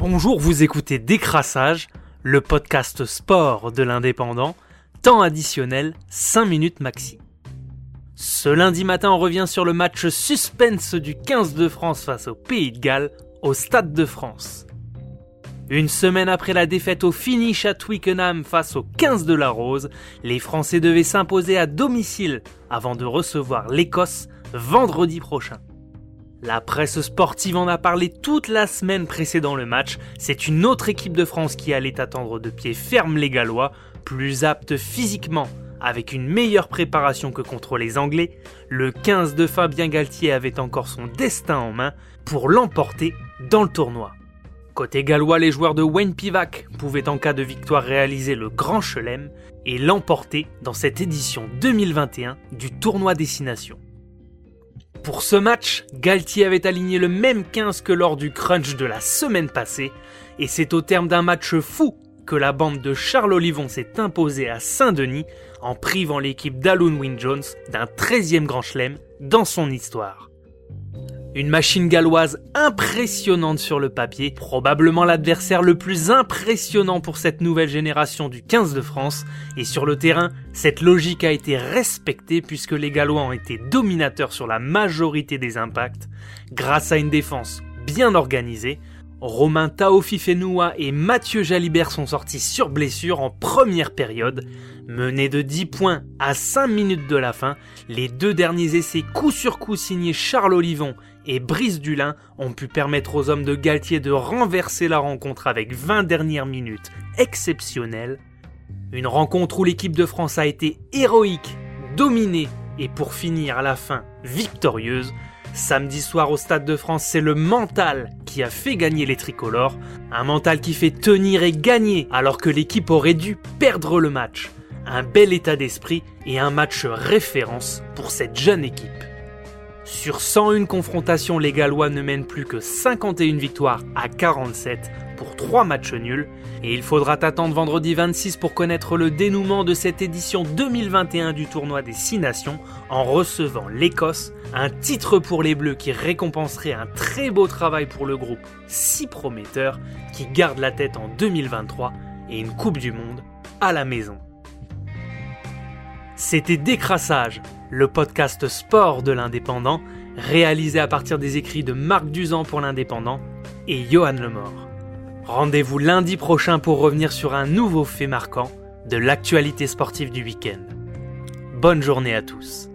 Bonjour, vous écoutez Décrassage, le podcast sport de l'indépendant, temps additionnel 5 minutes maxi. Ce lundi matin, on revient sur le match suspense du 15 de France face au Pays de Galles au Stade de France. Une semaine après la défaite au finish à Twickenham face au 15 de la Rose, les Français devaient s'imposer à domicile avant de recevoir l'Écosse vendredi prochain. La presse sportive en a parlé toute la semaine précédant le match. C'est une autre équipe de France qui allait attendre de pied ferme les Gallois, plus apte physiquement, avec une meilleure préparation que contre les Anglais. Le 15 de Fabien Galtier avait encore son destin en main pour l'emporter dans le tournoi. Côté gallois, les joueurs de Wayne Pivac pouvaient en cas de victoire réaliser le Grand Chelem et l'emporter dans cette édition 2021 du tournoi Destination. Pour ce match, Galtier avait aligné le même 15 que lors du crunch de la semaine passée, et c'est au terme d'un match fou que la bande de Charles Olivon s'est imposée à Saint-Denis en privant l'équipe d'Alun Wynne Jones d'un 13e Grand Chelem dans son histoire. Une machine galloise impressionnante sur le papier, probablement l'adversaire le plus impressionnant pour cette nouvelle génération du 15 de France, et sur le terrain, cette logique a été respectée puisque les Gallois ont été dominateurs sur la majorité des impacts, grâce à une défense bien organisée, Romain Taofifenua et Mathieu Jalibert sont sortis sur blessure en première période. Menés de 10 points à 5 minutes de la fin, les deux derniers essais coup sur coup signés Charles Olivon et Brice Dulin ont pu permettre aux hommes de Galtier de renverser la rencontre avec 20 dernières minutes exceptionnelles. Une rencontre où l'équipe de France a été héroïque, dominée et pour finir à la fin victorieuse. Samedi soir au Stade de France, c'est le mental qui a fait gagner les tricolores. Un mental qui fait tenir et gagner alors que l'équipe aurait dû perdre le match. Un bel état d'esprit et un match référence pour cette jeune équipe. Sur 101 confrontations, les Gallois ne mènent plus que 51 victoires à 47 pour 3 matchs nuls. Et il faudra attendre vendredi 26 pour connaître le dénouement de cette édition 2021 du tournoi des 6 nations en recevant l'Écosse, un titre pour les Bleus qui récompenserait un très beau travail pour le groupe si prometteur qui garde la tête en 2023 et une Coupe du Monde à la maison. C'était Décrassage, le podcast sport de l'Indépendant, réalisé à partir des écrits de Marc Duzan pour l'Indépendant et Johan Lemort. Rendez-vous lundi prochain pour revenir sur un nouveau fait marquant de l'actualité sportive du week-end. Bonne journée à tous.